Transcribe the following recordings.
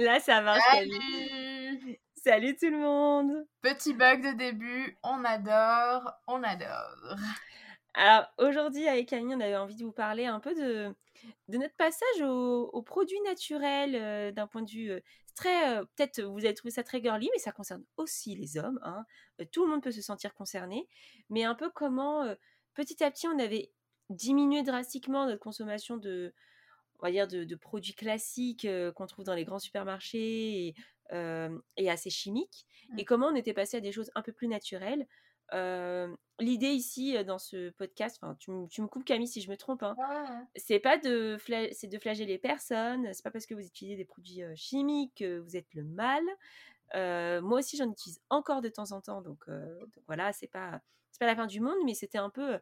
Là ça marche. Salut Salut tout le monde Petit bug de début, on adore, on adore. Alors aujourd'hui avec Camille, on avait envie de vous parler un peu de, de notre passage aux, produits naturels euh, d'un point de vue euh, très... euh, Peut-être vous avez trouvé ça très girly, mais ça concerne aussi les hommes. hein. Tout le monde peut se sentir concerné. Mais un peu comment petit à petit on avait diminué drastiquement notre consommation de, on va dire, de, de produits classiques euh, qu'on trouve dans les grands supermarchés et, euh, et assez chimiques. Mm. Et comment on était passé à des choses un peu plus naturelles. Euh, L'idée ici dans ce podcast, enfin tu, me- tu me coupes Camille si je me trompe, hein, c'est pas de fla- c'est de flageller personne. C'est pas parce que vous utilisez des produits chimiques que vous êtes le mal. Moi aussi j'en utilise encore de temps en temps, donc, donc voilà, c'est pas pas la fin du monde, mais c'était un peu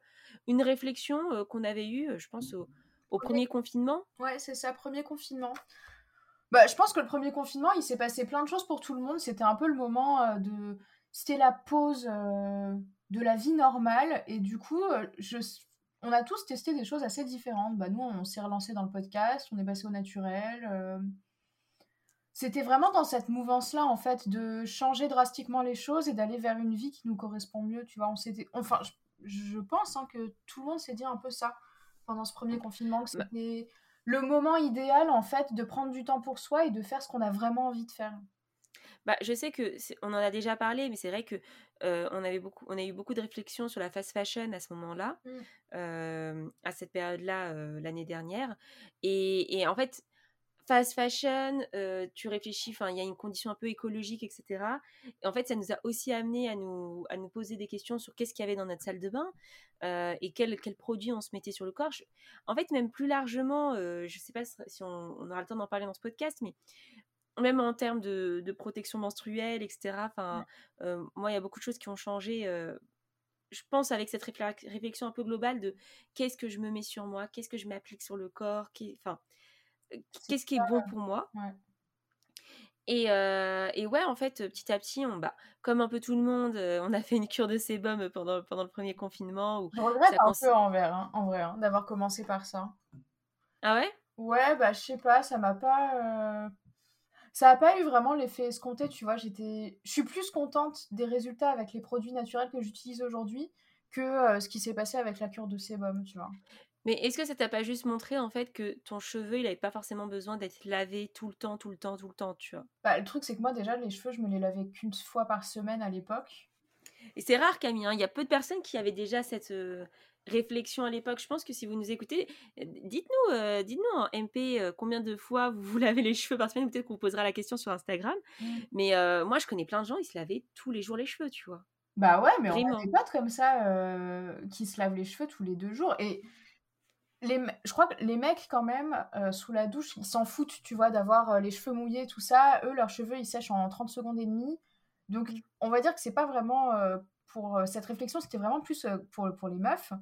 une réflexion qu'on avait eue, je pense au, au premier confinement? Ouais, c'est ça, premier confinement. Bah, je pense que le premier confinement, il s'est passé plein de choses pour tout le monde. C'était un peu le moment euh, de... C'était la pause euh, de la vie normale. Et du coup, euh, je... on a tous testé des choses assez différentes. Bah, nous, on s'est relancé dans le podcast, on est passé au naturel. euh. C'était vraiment dans cette mouvance-là, en fait, de changer drastiquement les choses et d'aller vers une vie qui nous correspond mieux. Tu vois, on s'était... Enfin, je, je pense hein, que tout le monde s'est dit un peu ça pendant ce premier confinement, que Bah. c'était le moment idéal en fait de prendre du temps pour soi et de faire ce qu'on a vraiment envie de faire. Bah, je sais que on en a déjà parlé, mais c'est vrai que euh, on avait beaucoup, on a eu beaucoup de réflexions sur la fast fashion à ce moment-là, Mm. euh, à cette période-là euh, l'année dernière. Et, et en fait, fast fashion, euh, tu réfléchis, enfin, il y a une condition un peu écologique, etc. Et en fait, ça nous a aussi amené à nous, à nous poser des questions sur qu'est-ce qu'il y avait dans notre salle de bain euh, et quels quel produits on se mettait sur le corps. Je- en fait, même plus largement, euh, je sais pas si on, on aura le temps d'en parler dans ce podcast, mais même en termes de, de protection menstruelle, etc. Enfin, moi, il y a beaucoup de choses qui ont changé. je pense avec cette réflex- réflexion un peu globale de qu'est-ce que je me mets sur moi, qu'est-ce que je m'applique sur le corps, enfin, qu'est-ce qui est bon pour moi. Ouais. Et, euh, et ouais, en fait, petit à petit, on, bah, comme un peu tout le monde, euh, on a fait une cure de sébum pendant, pendant le premier confinement. Où Je regrette un cons- peu en vrai, hein, en vrai, hein, d'avoir commencé par ça. Ah ouais? Ouais, bah je sais pas, ça m'a pas. euh, Ça a pas eu vraiment l'effet escompté, tu vois. J'étais, je suis plus contente des résultats avec les produits naturels que j'utilise aujourd'hui que euh, ce qui s'est passé avec la cure de sébum, tu vois. Mais est-ce que ça t'a pas juste montré en fait que ton cheveu, il avait pas forcément besoin d'être lavé tout le temps, tout le temps, tout le temps, tu vois? Bah, le truc, c'est que moi, déjà, les cheveux, je me les lavais qu'une fois par semaine à l'époque. Et c'est rare, Camille. hein, Il y a peu de personnes qui avaient déjà cette euh, réflexion à l'époque. Je pense que si vous nous écoutez, euh, dites-nous, euh, dites-nous en MP euh, combien de fois vous vous lavez les cheveux par semaine. Peut-être qu'on vous posera la question sur Instagram. Mm. Mais moi, je connais plein de gens, ils se lavaient tous les jours les cheveux, tu vois. Bah ouais, mais on a Vraiment. des potes comme ça qui se lavent les cheveux tous les deux jours. Et les, je crois que les mecs, quand même, euh, sous la douche, ils s'en foutent, tu vois, d'avoir euh, les cheveux mouillés, tout ça. Eux, leurs cheveux, ils sèchent en 30 secondes et demie. Donc, Mm. on va dire que c'est pas vraiment euh, pour cette réflexion, c'était vraiment plus pour, pour les meufs.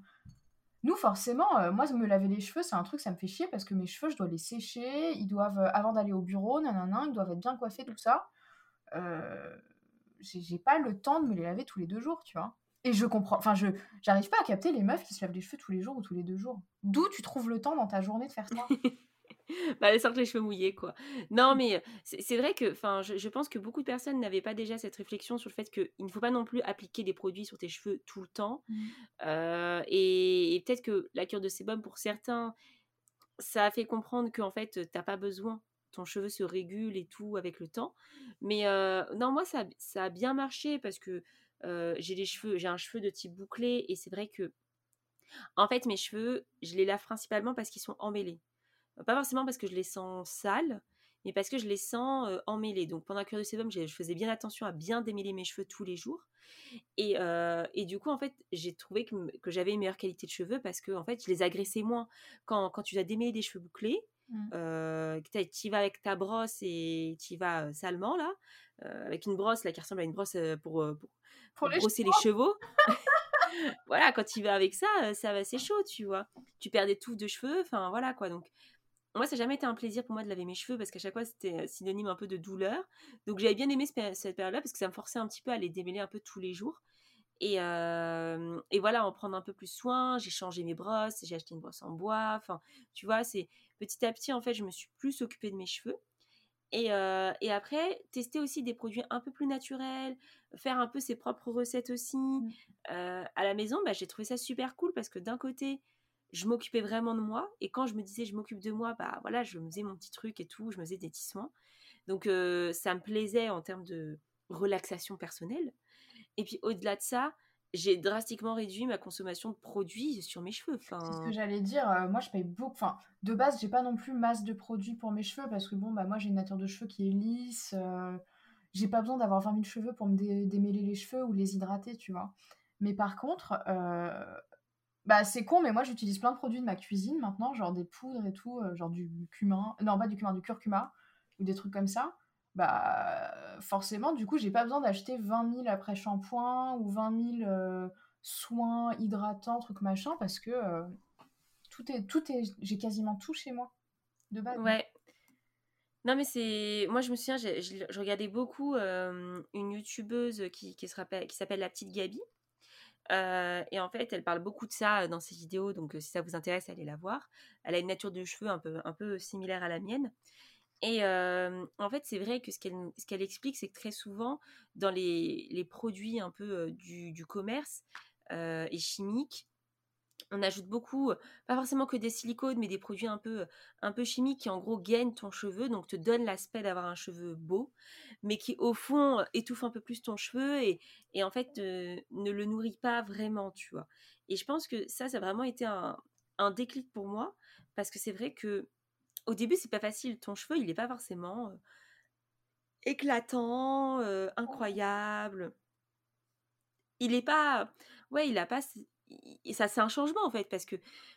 Nous, forcément, moi, me laver les cheveux, c'est un truc, ça me fait chier parce que mes cheveux, je dois les sécher. Ils doivent, avant d'aller au bureau, nanana, ils doivent être bien coiffés, tout ça. J'ai pas le temps de me les laver tous les deux jours, tu vois. Et je comprends, enfin, je j'arrive pas à capter les meufs qui se lavent les cheveux tous les jours ou tous les deux jours. D'où tu trouves le temps dans ta journée de faire ça? Bah, elles sortent les cheveux mouillés, quoi. Non, mais euh, c'est vrai que, enfin, je, je pense que beaucoup de personnes n'avaient pas déjà cette réflexion sur le fait qu'il ne faut pas non plus appliquer des produits sur tes cheveux tout le temps. Mm. Euh, et et peut-être que la cure de sébum, pour certains, ça a fait comprendre qu'en fait, t'as pas besoin. Ton cheveu se régule et tout avec le temps. Mais euh, non, moi, ça, ça a bien marché parce que euh, j'ai les cheveux, j'ai un cheveu de type bouclé et c'est vrai que, en fait, mes cheveux, je les lave principalement parce qu'ils sont emmêlés. Pas forcément parce que je les sens sales, mais parce que je les sens euh, emmêlés. Donc pendant la cure de sébum, j'ai- je faisais bien attention à bien démêler mes cheveux tous les jours. Et, euh, et du coup, en fait, j'ai trouvé que, que j'avais une meilleure qualité de cheveux parce que en fait, je les agressais moins. Quand, quand tu dois démêler des cheveux bouclés, Mmh. Euh, tu vas avec ta brosse et tu vas salement, là, avec une brosse là, qui ressemble à une brosse pour, pour, brosser les chevaux. voilà, quand tu vas avec ça, ça va, c'est chaud, tu vois. Tu perds des touffes de cheveux, enfin voilà quoi. Donc, moi, ça n'a jamais été un plaisir pour moi de laver mes cheveux parce qu'à chaque fois, c'était synonyme un peu de douleur. Donc, j'avais bien aimé cette période-là parce que ça me forçait un petit peu à les démêler un peu tous les jours. Et, et voilà, en prendre un peu plus soin. J'ai changé mes brosses, j'ai acheté une brosse en bois. Enfin, tu vois, c'est petit à petit, en fait, je me suis plus occupée de mes cheveux. Et, et, après, tester aussi des produits un peu plus naturels, faire un peu ses propres recettes aussi. Mmh. à la maison, bah, j'ai trouvé ça super cool parce que d'un côté, je m'occupais vraiment de moi. Et quand je me disais je m'occupe de moi, bah voilà, je me faisais mon petit truc et tout, je me faisais des tissements. Donc ça me plaisait en termes de relaxation personnelle. Et puis au-delà de ça, j'ai drastiquement réduit ma consommation de produits sur mes cheveux. Enfin... C'est ce que j'allais dire. Euh, moi, je paye beaucoup. Enfin, de base, j'ai pas non plus masse de produits pour mes cheveux parce que bon, bah moi, j'ai une nature de cheveux qui est lisse. Euh, j'ai pas besoin d'avoir 20 000 cheveux pour me démêler les cheveux ou les hydrater, tu vois. Mais par contre, euh, bah c'est con, mais moi, j'utilise plein de produits de ma cuisine maintenant, genre des poudres et tout, genre du cumin. Non, pas du cumin, du curcuma ou des trucs comme ça bah forcément, du coup, j'ai pas besoin d'acheter 20 000 après shampoing ou 20 000 euh, soins hydratants, trucs machin, parce que euh, tout est, tout est, j'ai quasiment tout chez moi de base. Ouais. Non mais c'est, moi je me souviens, je, regardais beaucoup euh, une youtubeuse qui, qui s'appelle la petite Gabi. et en fait, elle parle beaucoup de ça dans ses vidéos, donc si ça vous intéresse, allez la voir. Elle a une nature de cheveux un peu, un peu similaire à la mienne. Et en fait, c'est vrai que ce qu'elle explique, c'est que très souvent, dans les, produits un peu du, commerce et chimiques, on ajoute beaucoup, pas forcément que des silicones, mais des produits un peu, chimiques qui en gros gagnent ton cheveu, donc te donnent l'aspect d'avoir un cheveu beau, mais qui au fond étouffent un peu plus ton cheveu et, et en fait ne le nourrit pas vraiment, tu vois. Et je pense que ça, ça a vraiment été un, un déclic pour moi, parce que c'est vrai que au début, c'est pas facile. Ton cheveu, il n'est pas forcément éclatant, incroyable. Il est pas. Ouais, il a pas. Et ça, c'est un changement en fait, parce que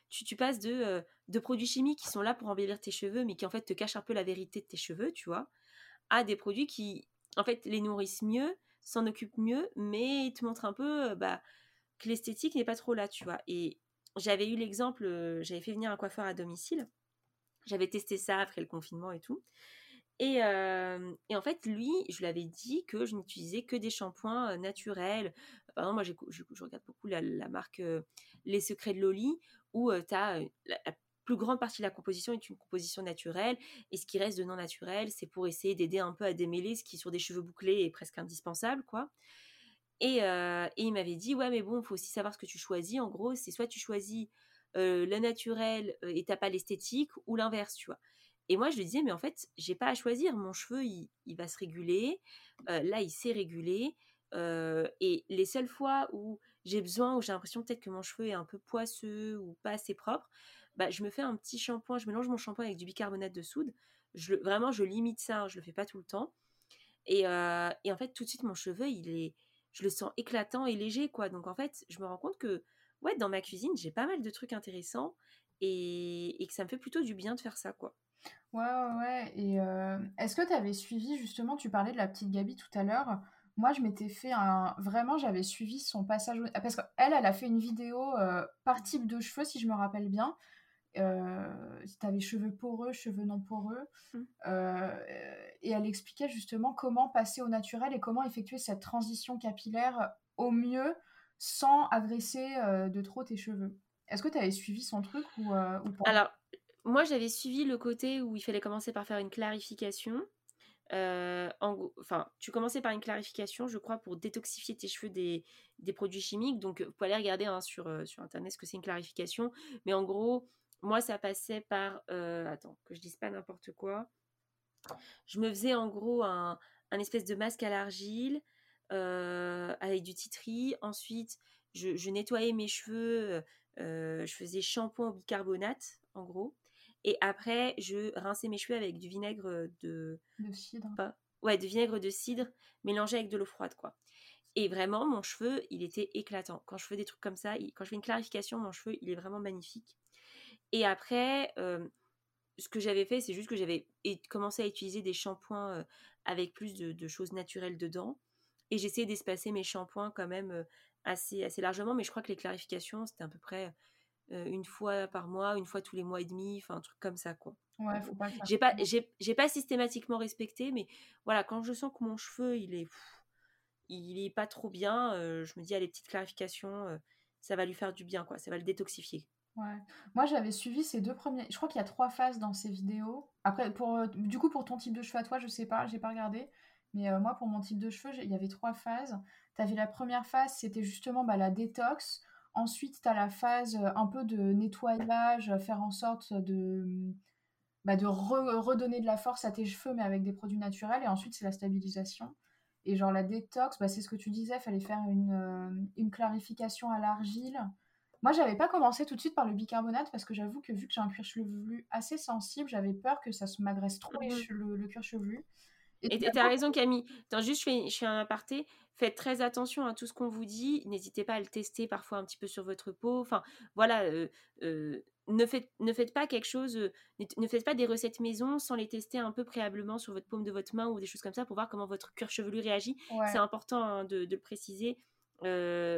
tu, tu passes de, de produits chimiques qui sont là pour embellir tes cheveux, mais qui en fait te cachent un peu la vérité de tes cheveux, tu vois, à des produits qui, en fait, les nourrissent mieux, s'en occupent mieux, mais te montrent un peu bah, que l'esthétique n'est pas trop là, tu vois. Et j'avais eu l'exemple, j'avais fait venir un coiffeur à domicile j'avais testé ça après le confinement et tout. Et, et, en fait, lui, je lui avais dit que je n'utilisais que des shampoings naturels. Par exemple, moi, je, regarde beaucoup la, marque Les Secrets de Loli, où as la, plus grande partie de la composition est une composition naturelle. Et ce qui reste de non naturel, c'est pour essayer d'aider un peu à démêler ce qui, sur des cheveux bouclés, est presque indispensable, quoi. Et, et il m'avait dit, ouais, mais bon, il faut aussi savoir ce que tu choisis. En gros, c'est soit tu choisis euh, euh, et t'as pas l'esthétique ou l'inverse, tu vois. Et moi, je lui disais, mais en fait, j'ai pas à choisir. Mon cheveu, il, va se réguler. Là, il s'est régulé. et les seules fois où j'ai besoin, où j'ai l'impression peut-être que mon cheveu est un peu poisseux ou pas assez propre, bah, je me fais un petit shampoing. Je mélange mon shampoing avec du bicarbonate de soude. Vraiment, je limite ça. Hein, je le fais pas tout le temps. Et, et, en fait, tout de suite, mon cheveu, il est, je le sens éclatant et léger, quoi. Donc, en fait, je me rends compte que ouais, dans ma cuisine, j'ai pas mal de trucs intéressants et, que ça me fait plutôt du bien de faire ça, quoi. Ouais, ouais, ouais. Et euh, est-ce que tu avais suivi, justement, tu parlais de la petite Gabi tout à l'heure. Moi, je m'étais fait un. Vraiment, j'avais suivi son passage. Parce qu'elle, elle a fait une vidéo euh, par type de cheveux, si je me rappelle bien. Euh, tu avais cheveux poreux, cheveux non poreux. Mmh. Euh, et elle expliquait justement comment passer au naturel et comment effectuer cette transition capillaire au mieux sans agresser euh, de trop tes cheveux. Est-ce que tu avais suivi son truc ou, euh, pas? Alors, moi j'avais suivi le côté où il fallait commencer par faire une clarification. Euh, enfin, tu commençais par une clarification, je crois, pour détoxifier tes cheveux des, produits chimiques. Donc, vous pouvez aller regarder hein, sur, sur Internet ce que c'est une clarification. Mais en gros, moi, ça passait par... attends, que je dise pas n'importe quoi. Je me faisais en gros un, un espèce de masque à l'argile avec du titri. Ensuite, je, nettoyais mes cheveux, euh, je faisais shampoing au bicarbonate, en gros. Et après, je rinçais mes cheveux avec du vinaigre de... De cidre. ouais, de vinaigre de cidre mélangé avec de l'eau froide, quoi. Et vraiment, mon cheveu, il était éclatant. Quand je fais des trucs comme ça, quand je fais une clarification, mon cheveu, il est vraiment magnifique. Et après, euh, ce que j'avais fait, c'est juste que j'avais commencé à utiliser des shampoings avec plus de, choses naturelles dedans. Et j'essayais d'espacer mes shampoings quand même assez, assez largement. Mais je crois que les clarifications, c'était à peu près une fois par mois, une fois tous les mois et demi, enfin un truc comme ça, quoi. Ouais, faut pas j'ai pas, j'ai, pas systématiquement respecté, mais voilà, quand je sens que mon cheveu, il est, il est pas trop bien, je me dis, à les petites clarifications, ça va lui faire du bien, quoi. Ça va le détoxifier. Ouais. Moi, j'avais suivi ces deux premiers. Je crois qu'il y a trois phases dans ces vidéos. Après, pour, du coup, pour ton type de cheveux à toi, je sais pas, j'ai pas regardé. Mais euh, moi, pour mon type de cheveux, il y avait trois phases. Tu avais la première phase, c'était justement bah, la détox. Ensuite, tu as la phase euh, un peu de nettoyage, faire en sorte de, bah, de redonner de la force à tes cheveux, mais avec des produits naturels. Et ensuite, c'est la stabilisation. Et genre, la détox, bah, c'est ce que tu disais, il fallait faire une, une clarification à l'argile. Moi, j'avais pas commencé tout de suite par le bicarbonate parce que j'avoue que vu que j'ai un cuir chevelu assez sensible, j'avais peur que ça se m'agresse trop mmh le, cuir chevelu. Et tu as raison, Camille. Attends, juste, je fais, je fais un aparté. Faites très attention à tout ce qu'on vous dit. N'hésitez pas à le tester parfois un petit peu sur votre peau. Enfin, voilà. Euh, euh, ne, faites, ne faites pas quelque chose, euh, ne faites pas des recettes maison sans les tester un peu préalablement sur votre paume de votre main ou des choses comme ça pour voir comment votre cuir chevelu réagit. C'est important hein, de, de, le préciser.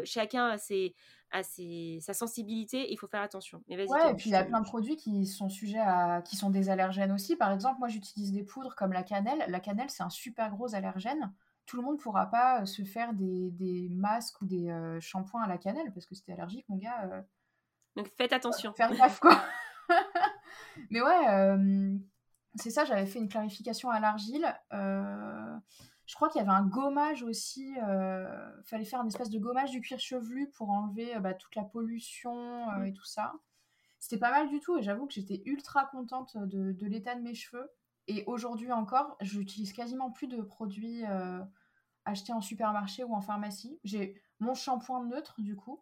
Chacun a ses, à sa sensibilité, il faut faire attention. Mais ouais, et puis il y a plein de produits qui sont sujets à, qui sont des allergènes aussi. Par exemple, moi j'utilise des poudres comme la cannelle. La cannelle, c'est un super gros allergène. Tout le monde ne pourra pas euh, se faire des, des masques ou des euh, shampoings à la cannelle parce que c'était allergique, mon gars. Euh. Donc faites attention. Faire gaffe, quoi. Mais ouais, c'est ça, j'avais fait une clarification à l'argile. Je crois qu'il y avait un gommage aussi. Il euh, fallait faire un espèce de gommage du cuir chevelu pour enlever euh, bah, toute la pollution euh, et tout ça. C'était pas mal du tout et j'avoue que j'étais ultra contente de, l'état de mes cheveux. Et aujourd'hui encore, je n'utilise quasiment plus de produits achetés en supermarché ou en pharmacie. J'ai mon shampoing neutre du coup,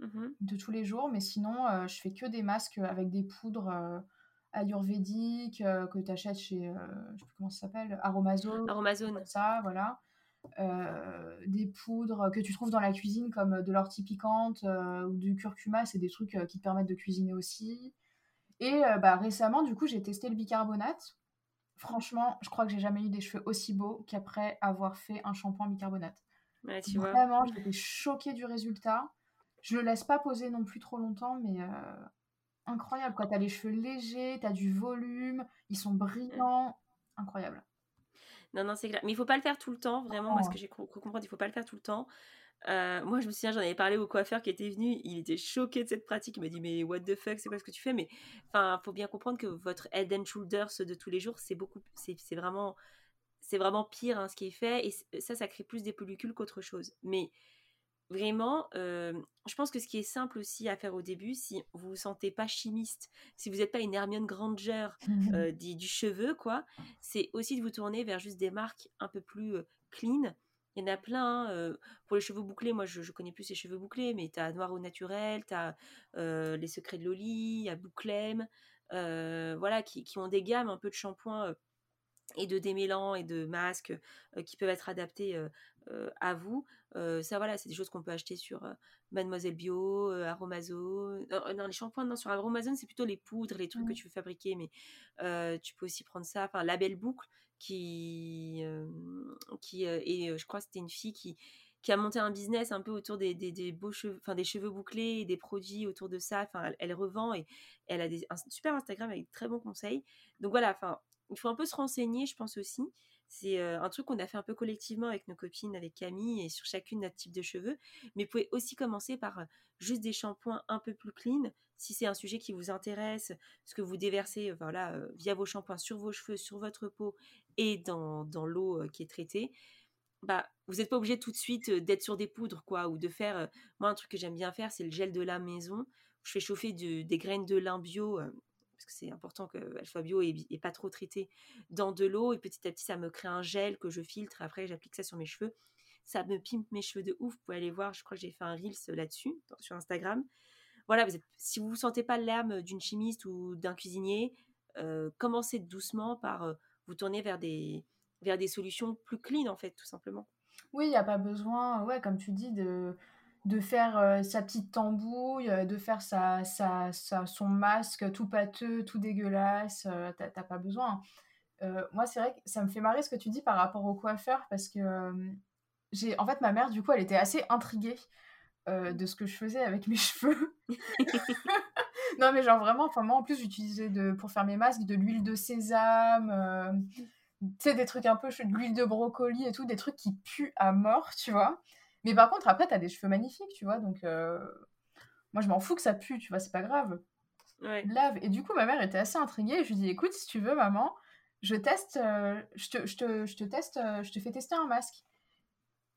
mmh de tous les jours, mais sinon, je fais que des masques avec des poudres ayurvédique euh, que tu achètes chez, euh, je sais plus comment ça s'appelle, Aromazone. Aromazone. Ça, voilà. Euh, des poudres que tu trouves dans la cuisine comme de l'ortie piquante ou du curcuma, c'est des trucs qui te permettent de cuisiner aussi. Et bah, récemment, du coup, j'ai testé le bicarbonate. Franchement, je crois que j'ai jamais eu des cheveux aussi beaux qu'après avoir fait un shampoing bicarbonate. tu Vraiment, j'étais choquée du résultat. Je le laisse pas poser non plus trop longtemps, mais incroyable. Quoi. T'as les cheveux légers, t'as du volume, ils sont brillants. Incroyable. Non, non, c'est clair. Mais il faut pas le faire tout le temps, vraiment. Moi, ce que j'ai compris, il faut pas le faire tout le temps. Euh, moi, je me souviens, j'en avais parlé au coiffeur qui était venu. Il était choqué de cette pratique. Il m'a dit, mais what the fuck, c'est quoi ce que tu fais? Mais enfin, faut bien comprendre que votre head and shoulders de tous les jours, c'est beaucoup, c'est vraiment, c'est vraiment pire hein, ce qui est fait. Et ça, ça crée plus des pellicules qu'autre chose. Mais vraiment, je pense que ce qui est simple aussi à faire au début, si vous vous sentez pas chimiste, si vous n'êtes pas une Hermione Granger mmh du, cheveu, quoi, c'est aussi de vous tourner vers juste des marques un peu plus clean. Il y en a plein. Hein, pour les cheveux bouclés, moi je, connais plus ces cheveux bouclés, mais tu as Noir au Naturel, tu as Les Secrets de Loli, il y a Bouclem, voilà, qui, qui, ont des gammes un peu de shampoing et de démêlants et de masques qui peuvent être adaptés à vous. ça, voilà, c'est des choses qu'on peut acheter sur Mademoiselle Bio, Aromazone. Non, les shampoings, non, sur Aromazone, c'est plutôt les poudres, les trucs que mmh. tu veux fabriquer, mais tu peux aussi prendre ça. Enfin, la belle boucle qui. qui et je crois que c'était une fille qui qui a monté un business un peu autour des, des, beaux cheveux, enfin des cheveux bouclés et des produits autour de ça. Enfin, elle, revend et elle a des, un super Instagram avec de très bons conseils. Donc voilà, enfin, il faut un peu se renseigner, je pense aussi. C'est euh, un truc qu'on a fait un peu collectivement avec nos copines, avec Camille, et sur chacune notre type de cheveux. Mais vous pouvez aussi commencer par euh, juste des shampoings un peu plus clean, si c'est un sujet qui vous intéresse, ce que vous déversez euh, voilà, via vos shampoings sur vos cheveux, sur votre peau et dans, dans l'eau qui est traitée. Bah, vous n'êtes pas obligé tout de suite d'être sur des poudres, quoi, ou de faire. moi, un truc que j'aime bien faire, c'est le gel de la maison. Je fais chauffer des graines de lin bio parce que c'est important qu'elle soit bio et, pas trop traitée dans de l'eau. Et petit à petit, ça me crée un gel que je filtre. Après, j'applique ça sur mes cheveux. Ça me pimpe mes cheveux de ouf. Vous pouvez aller voir, je crois que j'ai fait un Reels là-dessus, sur Instagram. Voilà, si vous ne sentez pas l'âme d'une chimiste ou d'un cuisinier, euh, commencez doucement par euh, vous tourner vers des, vers des solutions plus clean, en fait, tout simplement. Oui, il n'y a pas besoin, ouais, comme tu dis, de de faire sa petite tambouille, de faire sa, sa, son masque tout pâteux, tout dégueulasse. T'as pas besoin. moi, c'est vrai que ça me fait marrer ce que tu dis par rapport au coiffeur parce que j'ai, en fait, ma mère, du coup, elle était assez intriguée de ce que je faisais avec mes cheveux. non, mais genre vraiment, enfin, moi en plus, j'utilisais de, pour faire mes masques de l'huile de sésame, tu sais, des trucs un peu, de l'huile de brocoli et tout, des trucs qui puent à mort, tu vois. Mais par contre, après, t'as des cheveux magnifiques, tu vois, donc moi je m'en fous que ça pue, tu vois, c'est pas grave. Lave. Et du coup, ma mère était assez intriguée. Je lui dis, écoute, si tu veux, maman, je teste, je, te, je, te, je te teste, je te fais tester un masque.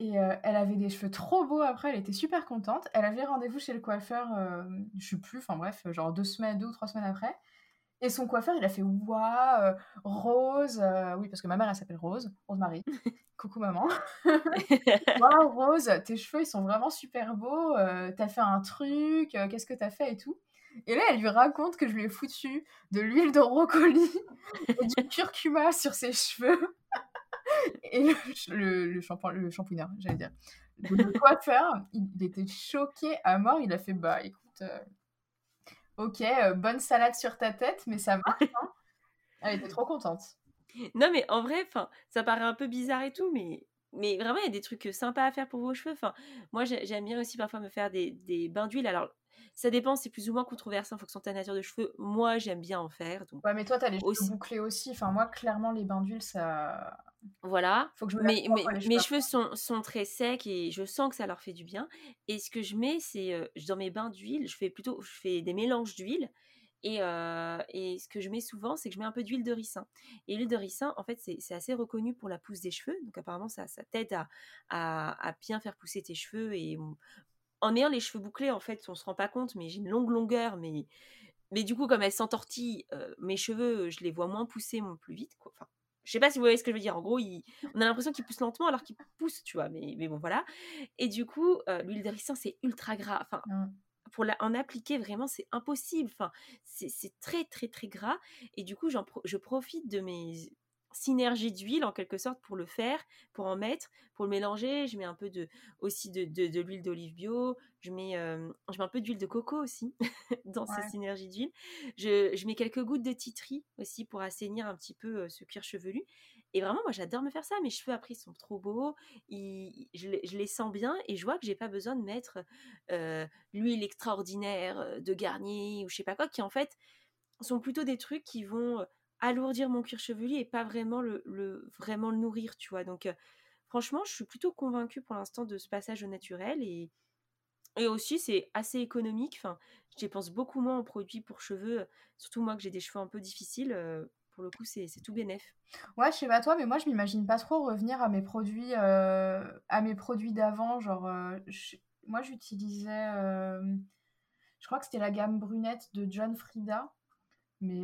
Et euh, elle avait des cheveux trop beaux après, elle était super contente. Elle avait rendez-vous chez le coiffeur, euh, je sais plus, enfin bref, genre deux semaines, deux ou trois semaines après. Et son coiffeur, il a fait Waouh, euh, Rose, oui, parce que ma mère, elle s'appelle Rose, Rose-Marie. Coucou maman. Waouh, Rose, tes cheveux, ils sont vraiment super beaux. t'as fait un truc, qu'est-ce que t'as fait et tout. Et là, elle lui raconte que je lui ai foutu de l'huile de brocoli et du curcuma sur ses cheveux et le, le, shampoing, le shampooineur, j'allais dire. Le coiffeur, il, était choqué à mort. Il a fait Bah écoute, euh, ok, euh, bonne salade sur ta tête, mais ça marche. Hein. Elle était trop contente. Non, mais en vrai, ça paraît un peu bizarre et tout, mais, mais vraiment, il y a des trucs sympas à faire pour vos cheveux. moi, j'aime bien aussi parfois me faire des, des bains d'huile. Alors, ça dépend, c'est plus ou moins controversé en fonction de ta nature de cheveux. Moi, j'aime bien en faire. Donc... Ouais, mais toi, t'as les cheveux bouclés aussi. Enfin, moi, clairement, les bains d'huile, ça. Voilà. Faut que je mais, mes cheveux sont, sont, très secs et je sens que ça leur fait du bien. Et ce que je mets, c'est euh, dans mes bains d'huile, je fais plutôt je fais des mélanges d'huile. Et, euh, et, ce que je mets souvent, c'est que je mets un peu d'huile de ricin. Et l'huile de ricin, en fait, c'est assez reconnu pour la pousse des cheveux. Donc apparemment, ça, ça t'aide à, à, à, bien faire pousser tes cheveux. Et en ayant les cheveux bouclés, en fait, on se rend pas compte, mais j'ai une longue longueur. Mais, mais du coup, comme elles s'entortillent, euh, mes cheveux, je les vois moins pousser plus vite. Quoi. Enfin, je sais pas si vous voyez ce que je veux dire. En gros, on a l'impression qu'il pousse lentement alors qu'il pousse, tu vois. Mais, mais bon, voilà. Et du coup, euh, l'huile de ricin, c'est ultra gras. Enfin, mmh. pour la, en appliquer, vraiment, c'est impossible. Enfin, c'est très, très, très gras. Et du coup, je profite de mes synergie d'huile en quelque sorte pour le faire, pour en mettre, pour le mélanger. Je mets un peu de, aussi de, de, l'huile d'olive bio. Je mets, euh, je mets un peu d'huile de coco aussi dans cette synergie d'huile. Je, je, mets quelques gouttes de titri aussi pour assainir un petit peu euh, ce cuir chevelu. Et vraiment, moi, j'adore me faire ça. Mes cheveux, après, ils sont trop beaux. Ils, je, je, les sens bien et je vois que j'ai pas besoin de mettre euh, l'huile extraordinaire de Garnier ou je sais pas quoi, qui en fait sont plutôt des trucs qui vont alourdir mon cuir chevelu et pas vraiment le, vraiment nourrir, tu vois. Donc, franchement, je suis plutôt convaincue pour l'instant de ce passage au naturel et, et aussi, c'est assez économique. Enfin, je dépense beaucoup moins en produits pour cheveux, surtout moi que j'ai des cheveux un peu difficiles. pour le coup, c'est tout bénef. Ouais, je sais pas toi, mais moi, je m'imagine pas trop revenir à mes produits, à mes produits d'avant. Genre, moi, j'utilisais, je crois que c'était la gamme brunette de John Frida, mais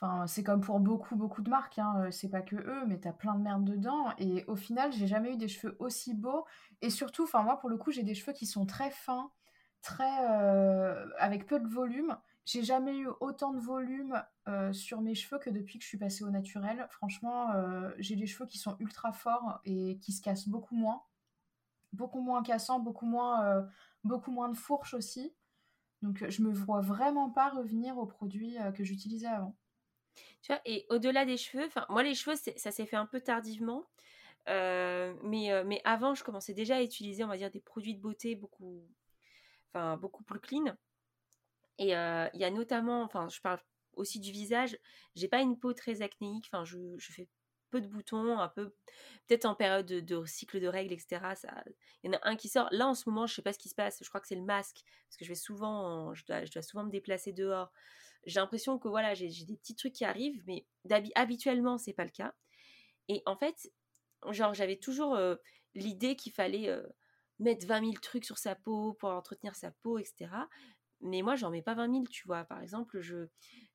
Enfin, c'est comme pour beaucoup, beaucoup de marques, hein. Euh, c'est pas que eux, mais t'as plein de merde dedans. Et au final, j'ai jamais eu des cheveux aussi beaux. Et surtout, enfin, moi, pour le coup, j'ai des cheveux qui sont très fins, très. Euh, avec peu de volume. J'ai jamais eu autant de volume euh, sur mes cheveux que depuis que je suis passée au naturel. Franchement, j'ai des cheveux qui sont ultra forts et qui se cassent beaucoup moins. Beaucoup moins cassants, beaucoup moins, beaucoup moins de fourches aussi. Donc, je me vois vraiment pas revenir aux produits que j'utilisais avant. Et au-delà des cheveux, moi, les cheveux, ça s'est fait un peu tardivement. Euh, mais, euh, mais avant, je commençais déjà à utiliser, on va dire, des produits de beauté beaucoup, plus clean. Et euh, il y a notamment, enfin, je parle aussi du visage. J'ai pas une peau très acnéique. Je, fais peu de boutons, un peu, peut-être en période de, cycle de règles, etc. Il y en a un qui sort. Là, en ce moment, je sais pas ce qui se passe. Je crois que c'est le masque, parce que je vais souvent, je dois souvent me déplacer dehors j'ai l'impression que voilà, j'ai des petits trucs qui arrivent, mais habituellement, c'est pas le cas. Et en fait, genre, j'avais toujours l'idée qu'il fallait mettre 20 000 trucs sur sa peau pour entretenir sa peau, etc. Mais moi, j'en mets pas 20 000, tu vois. Par exemple,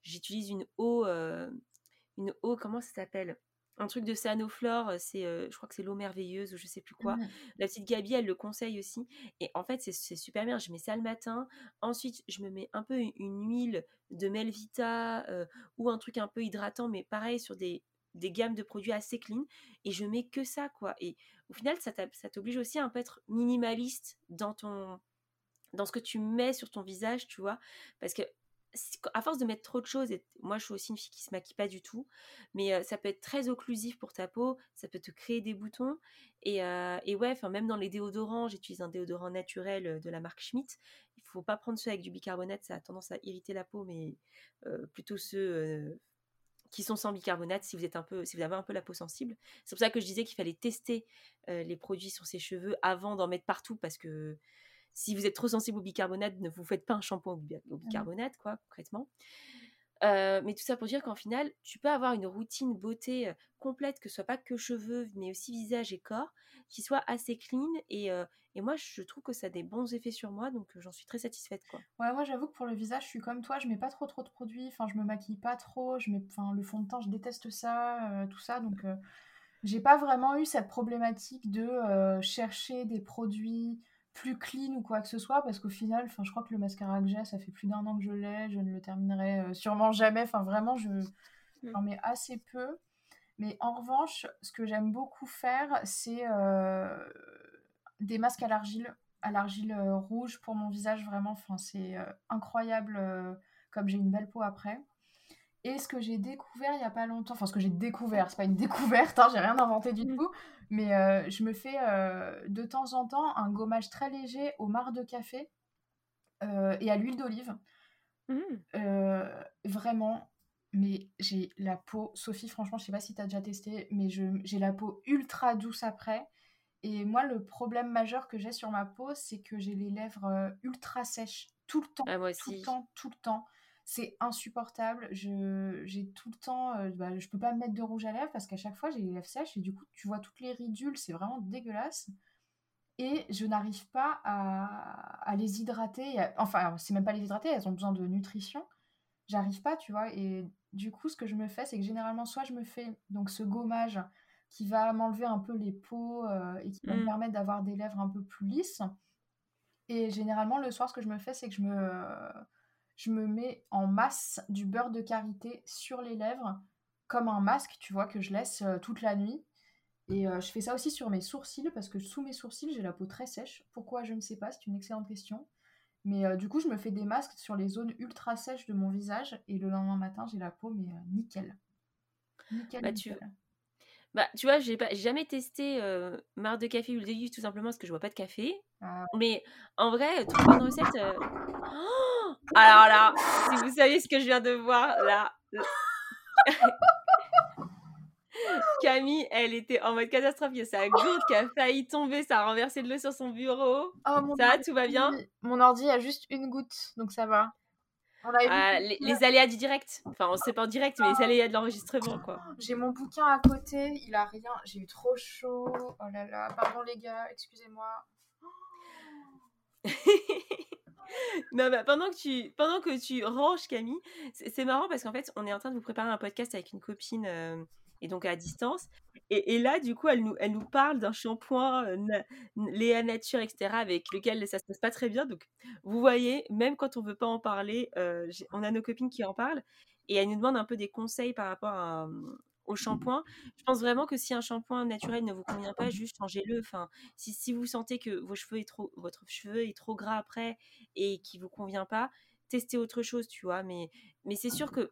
j'utilise une eau, une eau, comment ça s'appelle? Un truc de Sanoflore, c'est, je crois que c'est l'eau merveilleuse ou je sais plus quoi. Mmh. La petite Gabi, elle le conseille aussi. Et en fait, c'est super bien. Je mets ça le matin. Ensuite, je me mets un peu une, huile de Melvita ou un truc un peu hydratant, mais pareil sur des des gammes de produits assez clean et je mets que ça, quoi. Et au final, ça t'oblige aussi à un peu être minimaliste dans ton dans ce que tu mets sur ton visage, tu vois, parce que à force de mettre trop de choses, moi je suis aussi une fille qui se maquille pas du tout, mais ça peut être très occlusif pour ta peau, ça peut te créer des boutons. Et, et ouais, même dans les déodorants, j'utilise un déodorant naturel de la marque Schmidt. Il faut pas prendre ceux avec du bicarbonate, ça a tendance à irriter la peau, mais plutôt ceux qui sont sans bicarbonate si vous êtes un peu, si vous avez un peu la peau sensible. C'est pour ça que je disais qu'il fallait tester les produits sur ses cheveux avant d'en mettre partout parce que si vous êtes trop sensible au bicarbonate, ne vous faites pas un shampoing au, mmh. bicarbonate, quoi, concrètement. Euh, mais tout ça pour dire qu'en final, tu peux avoir une routine beauté euh, complète, que ce soit pas que cheveux, mais aussi visage et corps, qui soit assez clean. Et, euh, et moi, je trouve que ça a des bons effets sur moi, donc j'en suis très satisfaite. Quoi. Ouais, moi j'avoue que pour le visage, je suis comme toi, je mets pas trop trop de produits, enfin je me maquille pas trop, je mets, enfin le fond de teint, je déteste ça, tout ça, donc j'ai pas vraiment eu cette problématique de chercher des produits plus clean ou quoi que ce soit parce qu'au final enfin je crois que le mascara que j'ai ça fait plus d'un an que je l'ai je ne le terminerai euh, sûrement jamais. Enfin vraiment je mm. j'en mets assez peu. Mais en revanche ce que j'aime beaucoup faire c'est euh, des masques à l'argile à l'argile euh, rouge pour mon visage vraiment. Enfin c'est incroyable comme j'ai une belle peau après et ce que j'ai découvert il y a pas longtemps, enfin ce que j'ai découvert, c'est pas une découverte, hein, j'ai rien inventé du mm. tout, mais euh, je me fais euh, de temps en temps un gommage très léger au marc de café euh, et à l'huile d'olive. Mm. vraiment, mais j'ai la peau, Sophie, franchement, je sais pas si tu as déjà testé, mais j'ai la peau ultra douce après. Et moi, le problème majeur que j'ai sur ma peau, c'est que j'ai les lèvres ultra sèches tout le temps. Ah, moi aussi. Tout le temps, tout le temps. C'est insupportable. Je, j'ai tout le temps, euh, bah, je peux pas me mettre de rouge à lèvres parce qu'à chaque fois j'ai les lèvres sèches et du coup tu vois toutes les ridules, c'est vraiment dégueulasse. Et je n'arrive pas à, à, les hydrater. Enfin, c'est même pas les hydrater, elles ont besoin de nutrition. J'arrive pas, tu vois. Et du coup, ce que je me fais, c'est que généralement, soit je me fais donc ce gommage qui va m'enlever un peu les peaux euh, et qui va me mmh. permettre d'avoir des lèvres un peu plus lisses. Et généralement, le soir, ce que je me fais, c'est que je me, je me mets en masse du beurre de karité sur les lèvres, comme un masque, tu vois, que je laisse euh, toute la nuit. Et euh, je fais ça aussi sur mes sourcils, parce que sous mes sourcils, j'ai la peau très sèche. Pourquoi, je ne sais pas, c'est une excellente question. Mais euh, du coup, je me fais des masques sur les zones ultra sèches de mon visage, et le lendemain matin, j'ai la peau, mais nickel. Nickel, bah, nickel. Tu... Bah, tu vois, j'ai pas jamais testé marre de café ou le tout simplement parce que je vois pas de café. Ah. Mais en vrai, trouver une recette. Oh alors là, si vous saviez ce que je viens de voir là. Camille, elle était en mode catastrophe. Il y a sa goutte qui a failli tomber, ça a renversé de l'eau sur son bureau. Oh, ça va, tout va bien? Mon ordi a juste une goutte, donc ça va. Ah, les, aléas du direct. Enfin, on sait pas en direct, mais les ah. aléas de l'enregistrement, quoi. J'ai mon bouquin à côté, il a rien. J'ai eu trop chaud. Oh là là, pardon les gars, excusez-moi. non, bah, pendant, que tu, pendant ranges, Camille, c'est marrant parce qu'en fait, on est en train de vous préparer un podcast avec une copine. Euh, et donc à distance. Et, là, du coup, elle nous, elle nous parle d'un shampoing euh, Léa Nature, etc., avec lequel ça se passe pas très bien. Donc, vous voyez, même quand on veut pas en parler, euh, on a nos copines qui en parlent et elle nous demande un peu des conseils par rapport à, au shampoing. Je pense vraiment que si un shampoing naturel ne vous convient pas, juste changez-le. Enfin, si, si vous sentez que vos cheveux est trop, votre cheveu est trop gras après et qui vous convient pas, testez autre chose, tu vois. Mais, mais c'est sûr que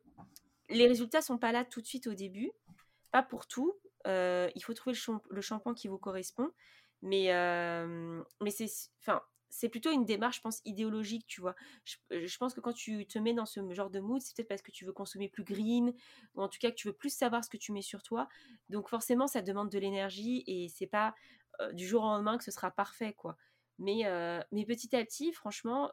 les résultats sont pas là tout de suite au début pas pour tout. Euh, il faut trouver le, shampoing qui vous correspond. Mais, euh, mais c'est, enfin, c'est plutôt une démarche, je pense, idéologique, tu vois. Je, pense que quand tu te mets dans ce genre de mood, c'est peut-être parce que tu veux consommer plus green, ou en tout cas que tu veux plus savoir ce que tu mets sur toi. Donc forcément, ça demande de l'énergie et c'est pas euh, du jour au lendemain que ce sera parfait, quoi. Mais, mais petit à petit, franchement,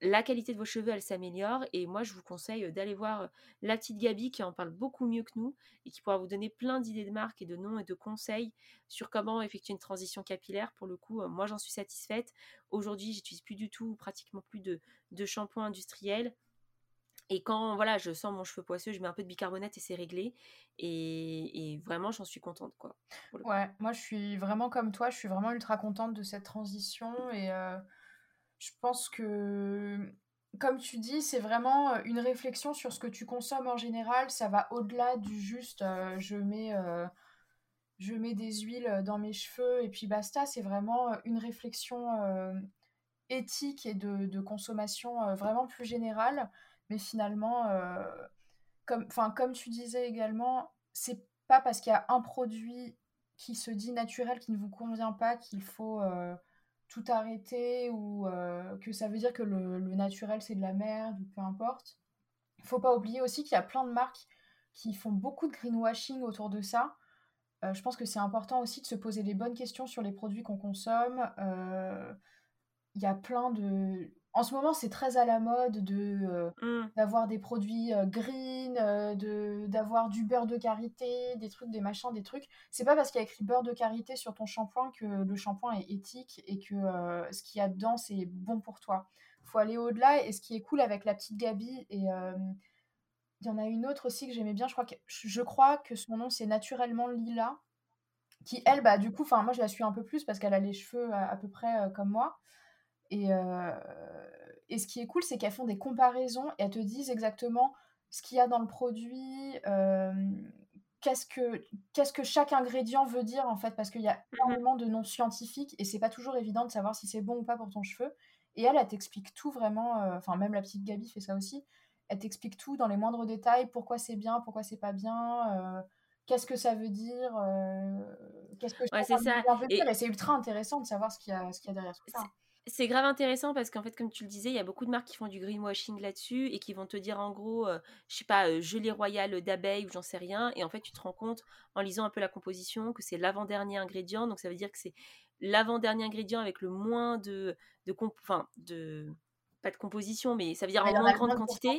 la qualité de vos cheveux, elle s'améliore. Et moi, je vous conseille d'aller voir la petite Gabi qui en parle beaucoup mieux que nous et qui pourra vous donner plein d'idées de marques et de noms et de conseils sur comment effectuer une transition capillaire. Pour le coup, moi, j'en suis satisfaite. Aujourd'hui, j'utilise plus du tout, pratiquement plus de, de shampoing industriel. Et quand voilà, je sens mon cheveu poisseux, je mets un peu de bicarbonate et c'est réglé. Et, vraiment, j'en suis contente. quoi. Ouais, moi je suis vraiment comme toi, je suis vraiment ultra contente de cette transition. Et je pense que comme tu dis, c'est vraiment une réflexion sur ce que tu consommes en général. Ça va au-delà du juste je, mets, je mets des huiles dans mes cheveux et puis basta. C'est vraiment une réflexion éthique et de, de consommation vraiment plus générale. Mais finalement, comme, comme tu disais également, c'est pas parce qu'il y a un produit qui se dit naturel qui ne vous convient pas qu'il faut tout arrêter ou euh, que ça veut dire que le, naturel c'est de la merde ou peu importe. Il faut pas oublier aussi qu'il y a plein de marques qui font beaucoup de greenwashing autour de ça. Euh, je pense que c'est important aussi de se poser les bonnes questions sur les produits qu'on consomme. Euh, il y a plein de en ce moment, c'est très à la mode de euh, mmh. d'avoir des produits euh, green, euh, de d'avoir du beurre de karité, des trucs, des machins, des trucs. C'est pas parce qu'il y a écrit beurre de karité sur ton shampoing que le shampoing est éthique et que ce qu'il y a dedans c'est bon pour toi. Faut aller au-delà. Et ce qui est cool avec la petite Gabi et il y en a une autre aussi que j'aimais bien. Je crois que je crois que son nom c'est naturellement Lila, qui elle bah du coup, enfin moi je la suis un peu plus parce qu'elle a les cheveux à peu près comme moi. Et, euh, et ce qui est cool, c'est qu'elles font des comparaisons et elles te disent exactement ce qu'il y a dans le produit, euh, qu'est-ce que qu'est-ce que chaque ingrédient veut dire en fait parce qu'il y a mmh énormément de noms scientifiques et c'est pas toujours évident de savoir si c'est bon ou pas pour ton cheveu. Et elle elle t'explique tout vraiment euh, enfin même la petite Gabi fait ça aussi. Elle t'explique tout dans les moindres détails pourquoi c'est bien pourquoi c'est pas bien qu'est-ce que ça veut dire qu'est-ce que ouais, ça. et... c'est ultra intéressant de savoir ce qu'il y a ce qu'il y a derrière tout ça c'est grave intéressant parce qu'en fait, comme tu le disais, il y a beaucoup de marques qui font du greenwashing là-dessus et qui vont te dire en gros, je euh, je sais pas, euh, gelée royale d'abeille ou j'en sais rien. Et en fait, tu te rends compte en lisant un peu la composition que c'est l'avant-dernier ingrédient. Donc ça veut dire que c'est l'avant-dernier ingrédient avec le moins de. de, enfin, de pas de composition, mais ça veut dire en moins grande quantité.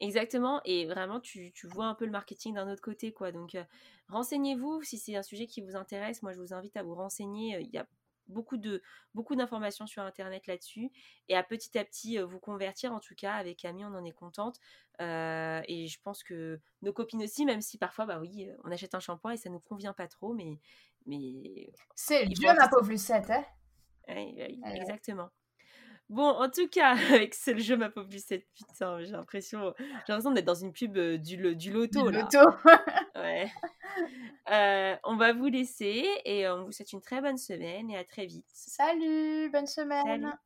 Exactement, et vraiment, tu, tu, vois un peu le marketing d'un autre côté, quoi. Donc, euh, renseignez-vous si c'est un sujet qui vous intéresse. Moi, je vous invite à vous renseigner. Il y a beaucoup de beaucoup d'informations sur internet là-dessus et à petit à petit euh, vous convertir en tout cas avec Camille on en est contente euh, et je pense que nos copines aussi même si parfois bah oui on achète un shampoing et ça nous convient pas trop mais mais c'est Dieu ma pauvre Lucette hein. Oui, exactement Bon, en tout cas, avec ce jeu ma pauvre Lucette, putain, j'ai l'impression, j'ai l'impression d'être dans une pub du, du loto. Du loto. ouais. Euh, on va vous laisser et on vous souhaite une très bonne semaine et à très vite. Salut, bonne semaine.